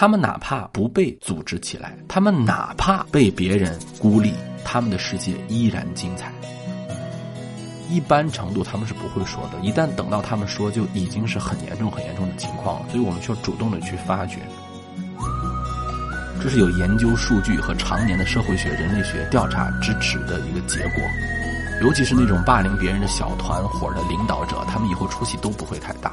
他们哪怕不被组织起来，他们哪怕被别人孤立，他们的世界依然精彩。一般程度他们是不会说的，一旦等到他们说，就已经是很严重、很严重的情况了。所以我们需要主动的去发掘。这是有研究数据和常年的社会学、人类学调查支持的一个结果。尤其是那种霸凌别人的小团伙的领导者，他们以后出息都不会太大。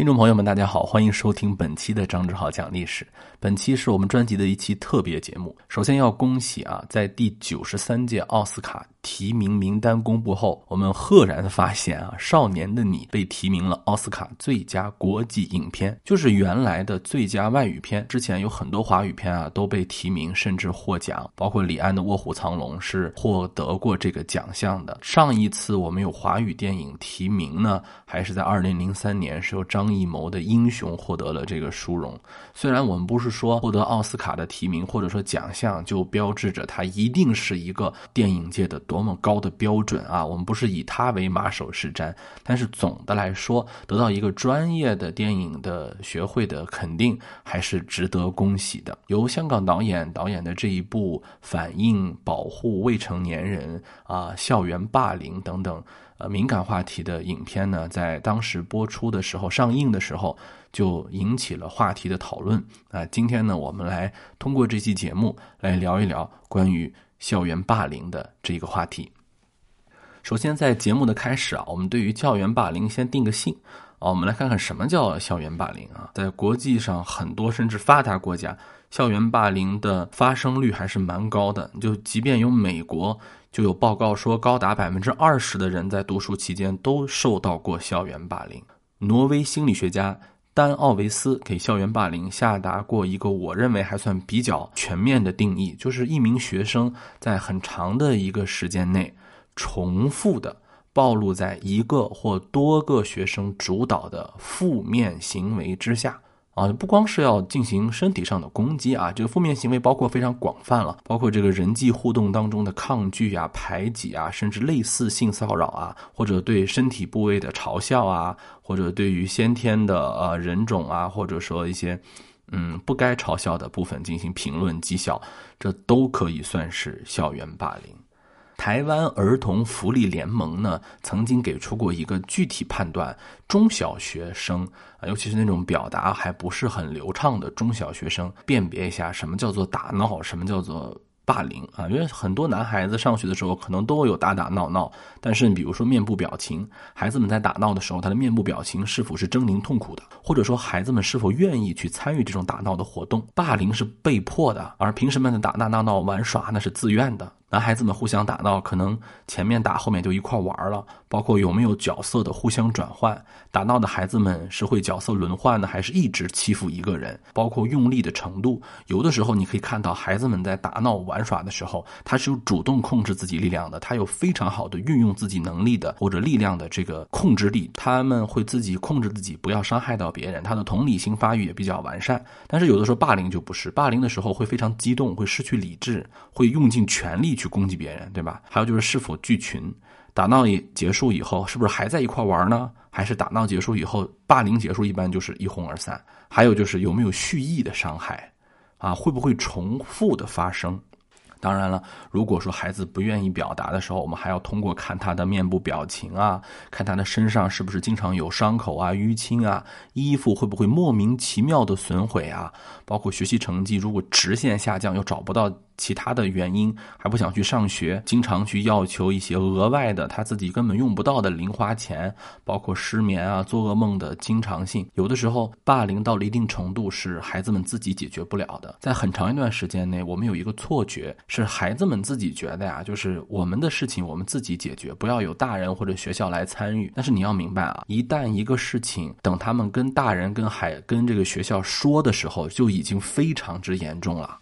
听众朋友们，大家好，欢迎收听本期的张志豪讲历史。本期是我们专辑的一期特别节目。首先要恭喜啊，在第九十三届奥斯卡提名名单公布后，我们赫然发现啊，《少年的你》被提名了奥斯卡最佳国际影片，就是原来的最佳外语片。之前有很多华语片啊都被提名，甚至获奖，包括李安的《卧虎藏龙》是获得过这个奖项的。上一次我们有华语电影提名呢，还是在二零零三年，是由张。艺谋的《英雄》获得了这个殊荣。虽然我们不是说获得奥斯卡的提名或者说奖项就标志着它一定是一个电影界的多么高的标准啊，我们不是以它为马首是瞻。但是总的来说，得到一个专业的电影的学会的肯定，还是值得恭喜的。由香港导演导演的这一部反映保护未成年人啊、校园霸凌等等。呃，敏感话题的影片呢，在当时播出的时候、上映的时候，就引起了话题的讨论。啊，今天呢，我们来通过这期节目来聊一聊关于校园霸凌的这个话题。首先，在节目的开始啊，我们对于校园霸凌先定个性啊，我们来看看什么叫校园霸凌啊。在国际上，很多甚至发达国家，校园霸凌的发生率还是蛮高的。就即便有美国。就有报告说，高达百分之二十的人在读书期间都受到过校园霸凌。挪威心理学家丹奥维斯给校园霸凌下达过一个我认为还算比较全面的定义，就是一名学生在很长的一个时间内，重复的暴露在一个或多个学生主导的负面行为之下。啊，不光是要进行身体上的攻击啊，这个负面行为包括非常广泛了，包括这个人际互动当中的抗拒啊、排挤啊，甚至类似性骚扰啊，或者对身体部位的嘲笑啊，或者对于先天的呃人种啊，或者说一些嗯不该嘲笑的部分进行评论讥笑，这都可以算是校园霸凌。台湾儿童福利联盟呢，曾经给出过一个具体判断：中小学生啊，尤其是那种表达还不是很流畅的中小学生，辨别一下什么叫做打闹，什么叫做。霸凌啊，因为很多男孩子上学的时候可能都有打打闹闹，但是比如说面部表情，孩子们在打闹的时候，他的面部表情是否是狰狞痛苦的，或者说孩子们是否愿意去参与这种打闹的活动？霸凌是被迫的，而平时们的打打闹闹玩耍那是自愿的。男孩子们互相打闹，可能前面打后面就一块玩了，包括有没有角色的互相转换。打闹的孩子们是会角色轮换呢，还是一直欺负一个人？包括用力的程度，有的时候你可以看到孩子们在打闹玩耍的时候，他是有主动控制自己力量的，他有非常好的运用自己能力的或者力量的这个控制力，他们会自己控制自己，不要伤害到别人。他的同理心发育也比较完善。但是有的时候霸凌就不是，霸凌的时候会非常激动，会失去理智，会用尽全力去攻击别人，对吧？还有就是是否聚群。打闹也结束以后，是不是还在一块玩呢？还是打闹结束以后，霸凌结束一般就是一哄而散？还有就是有没有蓄意的伤害，啊，会不会重复的发生？当然了，如果说孩子不愿意表达的时候，我们还要通过看他的面部表情啊，看他的身上是不是经常有伤口啊、淤青啊，衣服会不会莫名其妙的损毁啊，包括学习成绩如果直线下降又找不到。其他的原因还不想去上学，经常去要求一些额外的他自己根本用不到的零花钱，包括失眠啊、做噩梦的经常性。有的时候霸凌到了一定程度是孩子们自己解决不了的。在很长一段时间内，我们有一个错觉，是孩子们自己觉得呀，就是我们的事情我们自己解决，不要有大人或者学校来参与。但是你要明白啊，一旦一个事情等他们跟大人、跟海、跟这个学校说的时候，就已经非常之严重了。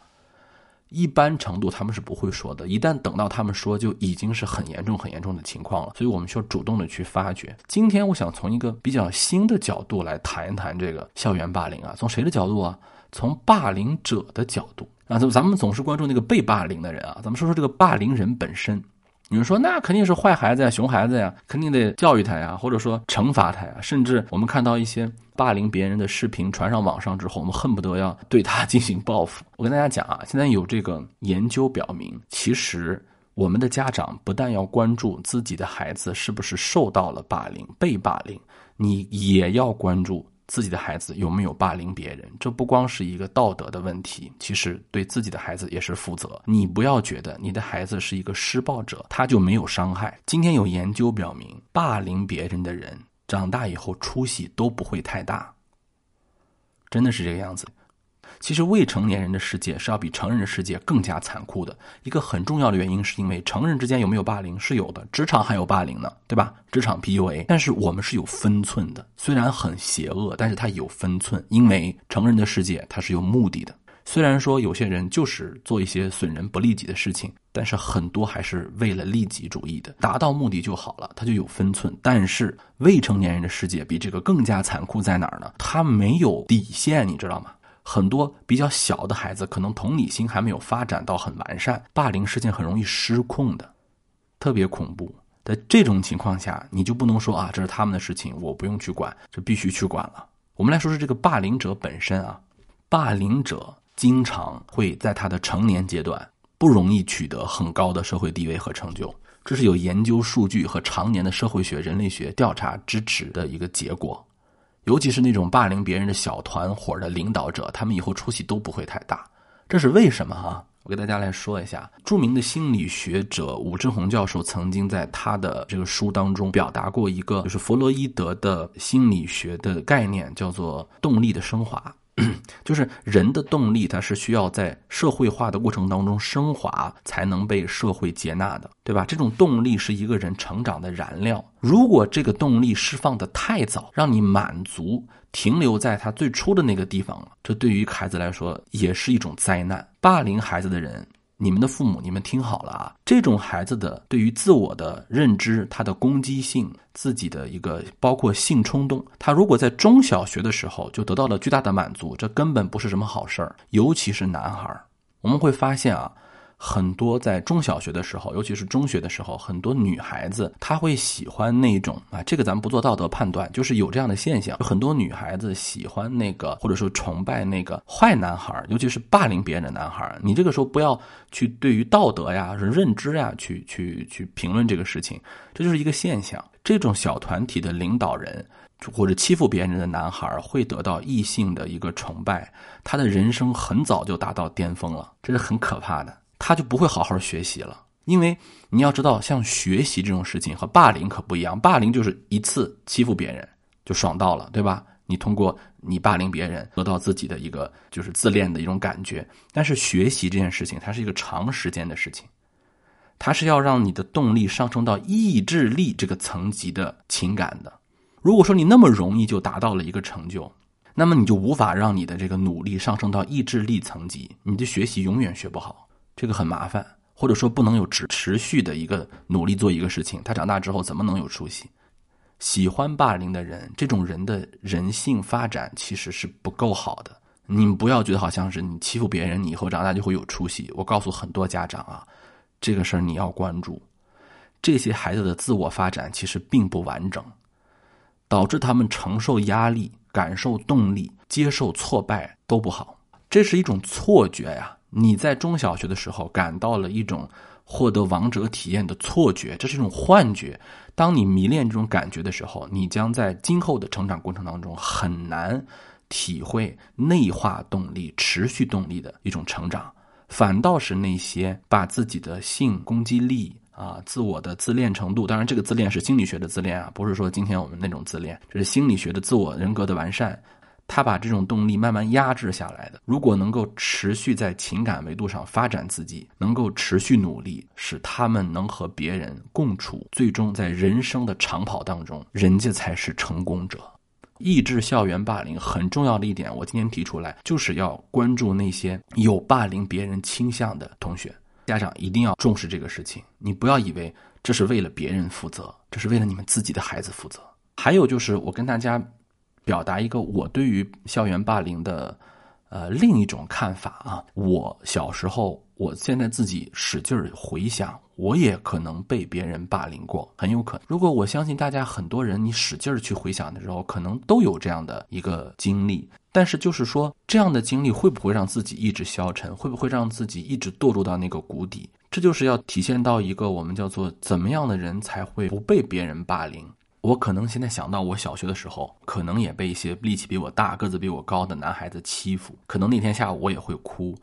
一般程度他们是不会说的，一旦等到他们说，就已经是很严重、很严重的情况了。所以我们需要主动的去发掘。今天我想从一个比较新的角度来谈一谈这个校园霸凌啊，从谁的角度啊？从霸凌者的角度啊。咱咱们总是关注那个被霸凌的人啊，咱们说说这个霸凌人本身。有人说那肯定是坏孩子呀、熊孩子呀，肯定得教育他呀，或者说惩罚他呀。甚至我们看到一些霸凌别人的视频传上网上之后，我们恨不得要对他进行报复。我跟大家讲啊，现在有这个研究表明，其实我们的家长不但要关注自己的孩子是不是受到了霸凌、被霸凌，你也要关注。自己的孩子有没有霸凌别人？这不光是一个道德的问题，其实对自己的孩子也是负责。你不要觉得你的孩子是一个施暴者，他就没有伤害。今天有研究表明，霸凌别人的人长大以后出息都不会太大，真的是这个样子。其实未成年人的世界是要比成人的世界更加残酷的。一个很重要的原因是因为成人之间有没有霸凌是有的，职场还有霸凌呢，对吧？职场 PUA，但是我们是有分寸的，虽然很邪恶，但是它有分寸，因为成人的世界它是有目的的。虽然说有些人就是做一些损人不利己的事情，但是很多还是为了利己主义的，达到目的就好了，它就有分寸。但是未成年人的世界比这个更加残酷在哪儿呢？他没有底线，你知道吗？很多比较小的孩子，可能同理心还没有发展到很完善，霸凌事件很容易失控的，特别恐怖。在这种情况下，你就不能说啊，这是他们的事情，我不用去管，这必须去管了。我们来说说这个霸凌者本身啊，霸凌者经常会在他的成年阶段不容易取得很高的社会地位和成就，这是有研究数据和常年的社会学、人类学调查支持的一个结果。尤其是那种霸凌别人的小团伙的领导者，他们以后出息都不会太大。这是为什么啊？我给大家来说一下。著名的心理学者武志红教授曾经在他的这个书当中表达过一个，就是弗洛伊德的心理学的概念，叫做动力的升华。就是人的动力，它是需要在社会化的过程当中升华，才能被社会接纳的，对吧？这种动力是一个人成长的燃料。如果这个动力释放的太早，让你满足，停留在他最初的那个地方了，这对于孩子来说也是一种灾难。霸凌孩子的人。你们的父母，你们听好了啊！这种孩子的对于自我的认知，他的攻击性，自己的一个包括性冲动，他如果在中小学的时候就得到了巨大的满足，这根本不是什么好事儿，尤其是男孩儿，我们会发现啊。很多在中小学的时候，尤其是中学的时候，很多女孩子她会喜欢那种啊，这个咱们不做道德判断，就是有这样的现象。很多女孩子喜欢那个，或者说崇拜那个坏男孩，尤其是霸凌别人的男孩。你这个时候不要去对于道德呀、认知呀去去去评论这个事情，这就是一个现象。这种小团体的领导人或者欺负别人的男孩会得到异性的一个崇拜，他的人生很早就达到巅峰了，这是很可怕的。他就不会好好学习了，因为你要知道，像学习这种事情和霸凌可不一样。霸凌就是一次欺负别人就爽到了，对吧？你通过你霸凌别人得到自己的一个就是自恋的一种感觉。但是学习这件事情，它是一个长时间的事情，它是要让你的动力上升到意志力这个层级的情感的。如果说你那么容易就达到了一个成就，那么你就无法让你的这个努力上升到意志力层级，你的学习永远学不好。这个很麻烦，或者说不能有持持续的一个努力做一个事情，他长大之后怎么能有出息？喜欢霸凌的人，这种人的人性发展其实是不够好的。你们不要觉得好像是你欺负别人，你以后长大就会有出息。我告诉很多家长啊，这个事儿你要关注。这些孩子的自我发展其实并不完整，导致他们承受压力、感受动力、接受挫败都不好，这是一种错觉呀。你在中小学的时候感到了一种获得王者体验的错觉，这是一种幻觉。当你迷恋这种感觉的时候，你将在今后的成长过程当中很难体会内化动力、持续动力的一种成长。反倒是那些把自己的性攻击力啊、自我的自恋程度，当然这个自恋是心理学的自恋啊，不是说今天我们那种自恋，这是心理学的自我人格的完善。他把这种动力慢慢压制下来的。如果能够持续在情感维度上发展自己，能够持续努力，使他们能和别人共处，最终在人生的长跑当中，人家才是成功者。抑制校园霸凌很重要的一点，我今天提出来，就是要关注那些有霸凌别人倾向的同学。家长一定要重视这个事情。你不要以为这是为了别人负责，这是为了你们自己的孩子负责。还有就是，我跟大家。表达一个我对于校园霸凌的，呃，另一种看法啊。我小时候，我现在自己使劲儿回想，我也可能被别人霸凌过，很有可能。如果我相信大家很多人，你使劲儿去回想的时候，可能都有这样的一个经历。但是就是说，这样的经历会不会让自己一直消沉？会不会让自己一直堕入到那个谷底？这就是要体现到一个我们叫做怎么样的人才会不被别人霸凌。我可能现在想到我小学的时候，可能也被一些力气比我大、个子比我高的男孩子欺负，可能那天下午我也会哭，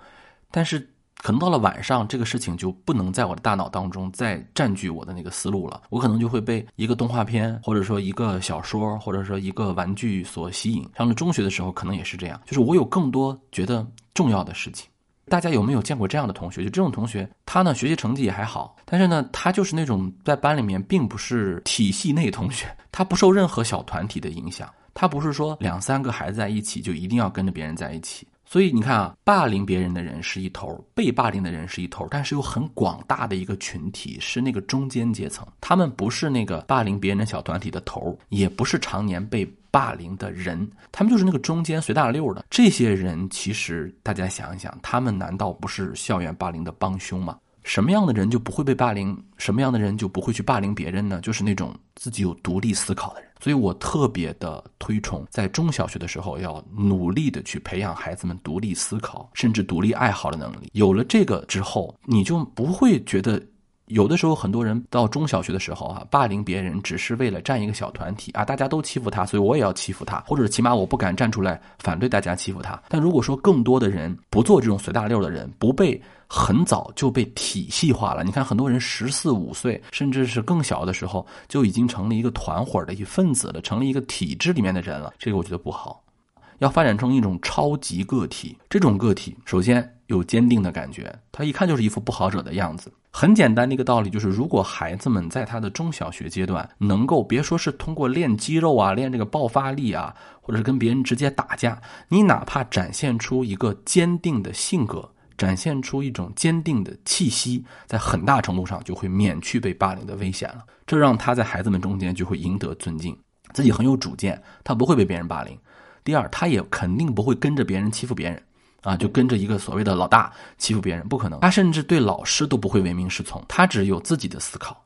但是。可能到了晚上，这个事情就不能在我的大脑当中再占据我的那个思路了。我可能就会被一个动画片，或者说一个小说，或者说一个玩具所吸引。上了中学的时候，可能也是这样，就是我有更多觉得重要的事情。大家有没有见过这样的同学？就这种同学，他呢学习成绩也还好，但是呢他就是那种在班里面并不是体系内同学，他不受任何小团体的影响，他不是说两三个孩子在一起就一定要跟着别人在一起。所以你看啊，霸凌别人的人是一头，被霸凌的人是一头，但是有很广大的一个群体是那个中间阶层，他们不是那个霸凌别人的小团体的头，也不是常年被霸凌的人，他们就是那个中间随大溜的。这些人其实大家想一想，他们难道不是校园霸凌的帮凶吗？什么样的人就不会被霸凌？什么样的人就不会去霸凌别人呢？就是那种自己有独立思考的人。所以我特别的推崇，在中小学的时候要努力的去培养孩子们独立思考，甚至独立爱好的能力。有了这个之后，你就不会觉得。有的时候，很多人到中小学的时候啊，霸凌别人只是为了站一个小团体啊，大家都欺负他，所以我也要欺负他，或者起码我不敢站出来反对大家欺负他。但如果说更多的人不做这种随大溜的人，不被很早就被体系化了，你看很多人十四五岁，甚至是更小的时候就已经成了一个团伙的一份子了，成了一个体制里面的人了，这个我觉得不好。要发展成一种超级个体，这种个体首先有坚定的感觉，他一看就是一副不好惹的样子。很简单的一个道理就是，如果孩子们在他的中小学阶段能够别说是通过练肌肉啊、练这个爆发力啊，或者是跟别人直接打架，你哪怕展现出一个坚定的性格，展现出一种坚定的气息，在很大程度上就会免去被霸凌的危险了。这让他在孩子们中间就会赢得尊敬，自己很有主见，他不会被别人霸凌。第二，他也肯定不会跟着别人欺负别人，啊，就跟着一个所谓的老大欺负别人，不可能。他甚至对老师都不会唯命是从，他只有自己的思考，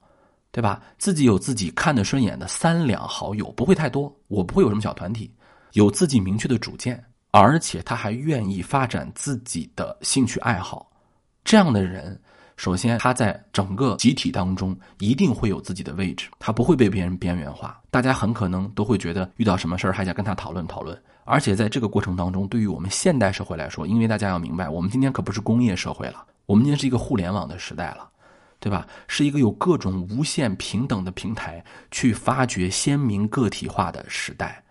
对吧？自己有自己看得顺眼的三两好友，不会太多。我不会有什么小团体，有自己明确的主见，而且他还愿意发展自己的兴趣爱好。这样的人。首先，他在整个集体当中一定会有自己的位置，他不会被别人边缘化。大家很可能都会觉得遇到什么事儿还想跟他讨论讨论。而且在这个过程当中，对于我们现代社会来说，因为大家要明白，我们今天可不是工业社会了，我们今天是一个互联网的时代了，对吧？是一个有各种无限平等的平台去发掘鲜明个体化的时代。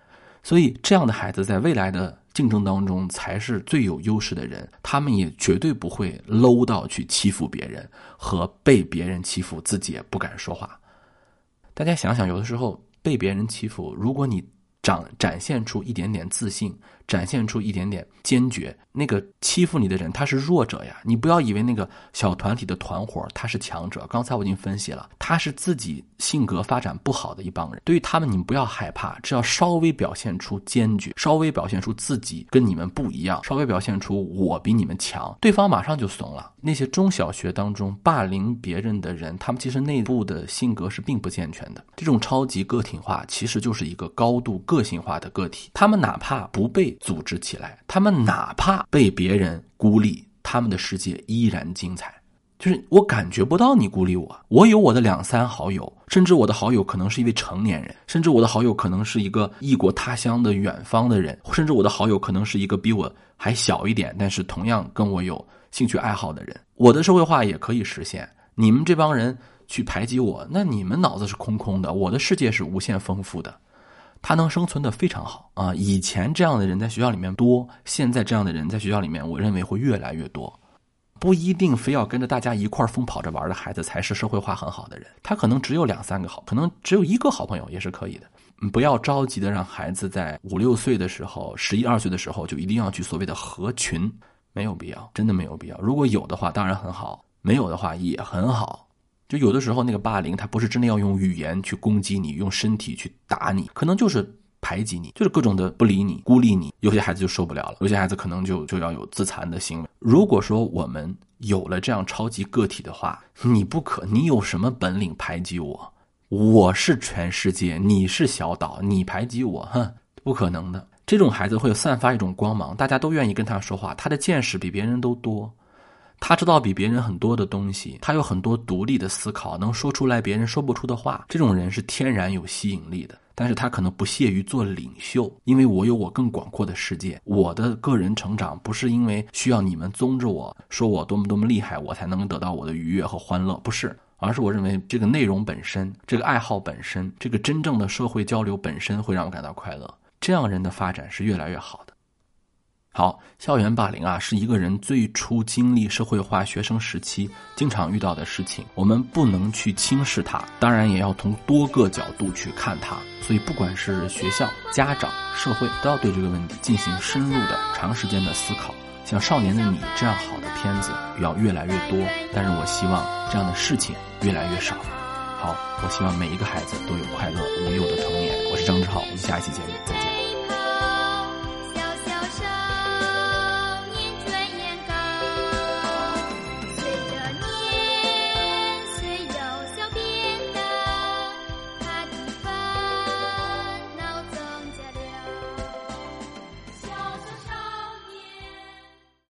所以，这样的孩子在未来的。竞争当中才是最有优势的人，他们也绝对不会 low 到去欺负别人和被别人欺负，自己也不敢说话。大家想想，有的时候被别人欺负，如果你展展现出一点点自信。展现出一点点坚决，那个欺负你的人他是弱者呀，你不要以为那个小团体的团伙他是强者。刚才我已经分析了，他是自己性格发展不好的一帮人。对于他们，你们不要害怕，只要稍微表现出坚决，稍微表现出自己跟你们不一样，稍微表现出我比你们强，对方马上就怂了。那些中小学当中霸凌别人的人，他们其实内部的性格是并不健全的。这种超级个体化其实就是一个高度个个性化的个体，他们哪怕不被。组织起来，他们哪怕被别人孤立，他们的世界依然精彩。就是我感觉不到你孤立我，我有我的两三好友，甚至我的好友可能是一位成年人，甚至我的好友可能是一个异国他乡的远方的人，甚至我的好友可能是一个比我还小一点，但是同样跟我有兴趣爱好的人。我的社会化也可以实现。你们这帮人去排挤我，那你们脑子是空空的。我的世界是无限丰富的。他能生存的非常好啊！以前这样的人在学校里面多，现在这样的人在学校里面，我认为会越来越多。不一定非要跟着大家一块疯跑着玩的孩子才是社会化很好的人，他可能只有两三个好，可能只有一个好朋友也是可以的。不要着急的让孩子在五六岁的时候、十一二岁的时候就一定要去所谓的合群，没有必要，真的没有必要。如果有的话，当然很好；没有的话也很好。就有的时候，那个霸凌，他不是真的要用语言去攻击你，用身体去打你，可能就是排挤你，就是各种的不理你、孤立你。有些孩子就受不了了，有些孩子可能就就要有自残的行为。如果说我们有了这样超级个体的话，你不可，你有什么本领排挤我？我是全世界，你是小岛，你排挤我，哼，不可能的。这种孩子会散发一种光芒，大家都愿意跟他说话。他的见识比别人都多，他知道比别人很多的东西，他有很多独立的思考，能说出来别人说不出的话。这种人是天然有吸引力的，但是他可能不屑于做领袖，因为我有我更广阔的世界。我的个人成长不是因为需要你们宗着我说我多么多么厉害，我才能得到我的愉悦和欢乐，不是。而是我认为这个内容本身，这个爱好本身，这个真正的社会交流本身会让我感到快乐。这样人的发展是越来越好的。好，校园霸凌啊，是一个人最初经历社会化学生时期经常遇到的事情。我们不能去轻视它，当然也要从多个角度去看它。所以，不管是学校、家长、社会，都要对这个问题进行深入的、长时间的思考。像《少年的你》这样好的片子要越来越多，但是我希望这样的事情越来越少。好，我希望每一个孩子都有快乐无忧的童年。我是张志浩，我们下一期节目再见。